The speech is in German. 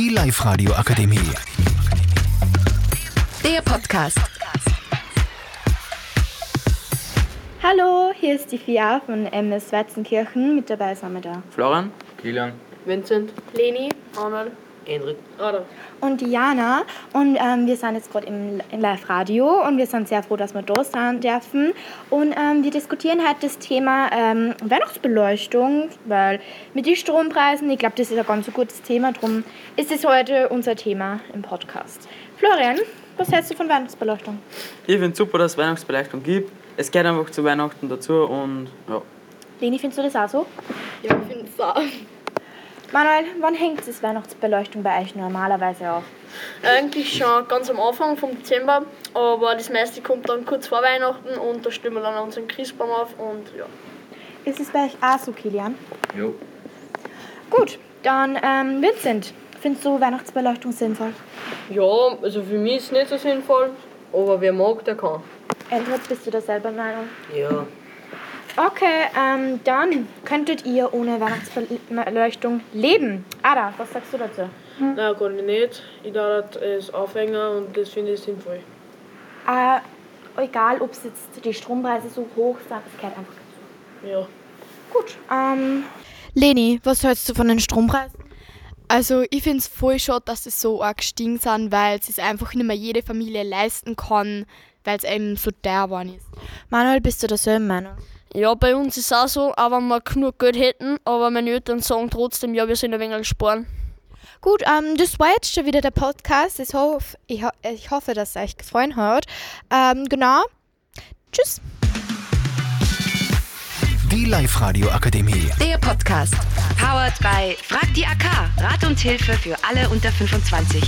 Die Live-Radio Akademie. Der Podcast. Hallo, hier ist die Fia von MS Weizenkirchen. Mit dabei sind wir da. Florian, Kilian, Vincent, Leni Arnold, Enrik, Adam. und Diana. Und ähm, wir sind jetzt gerade im, im Live-Radio und wir sind sehr froh, dass wir da sein dürfen. Und ähm, wir diskutieren heute das Thema ähm, Weihnachtsbeleuchtung, weil mit den Strompreisen, ich glaube, das ist ein ganz so gutes Thema. Darum ist es heute unser Thema im Podcast. Florian, was hältst du von Weihnachtsbeleuchtung? ich finde super, dass es Weihnachtsbeleuchtung gibt. Es geht einfach zu Weihnachten dazu und ja. Leni, findest du das auch so? Ja, ich finde es auch. Manuel, wann hängt das Weihnachtsbeleuchtung bei euch normalerweise auf? Eigentlich schon ganz am Anfang vom Dezember, aber das meiste kommt dann kurz vor Weihnachten und da stellen wir dann unseren Christbaum auf und ja. Ist es bei euch auch so, Kilian? Jo. Gut, dann ähm, Vincent, findest du Weihnachtsbeleuchtung sinnvoll? Ja, also für mich ist es nicht so sinnvoll, aber wer mag, der kann. Edward, bist du da selber Meinung? Ja. Okay, ähm, dann könntet ihr ohne Weihnachtsbeleuchtung leben. Ada, was sagst du dazu? Nein, gar nicht. Ich darf es aufhängen und das finde ich sinnvoll. Äh, egal, ob es jetzt die Strompreise so hoch sind, es gehört einfach dazu. Ja. Gut, ähm, Leni, was hältst du von den Strompreisen? Also ich finde es voll schade, dass es so arg gestiegen sind, weil es sich einfach nicht mehr jede Familie leisten kann, weil es eben so teuer geworden ist. Manuel, bist du derselben Meinung? Ja, bei uns ist es auch so, auch wenn wir genug Geld hätten, aber meine Eltern sagen trotzdem, ja, wir sind ein wenig sparen. Gut, ähm, das war jetzt schon wieder der Podcast. Ich, hoff, ich, ho ich hoffe, dass es euch gefallen hat. Ähm, genau. Tschüss. Die Live-Radio Akademie. Der Podcast. Powered by Frag die AK. Rat und Hilfe für alle unter 25.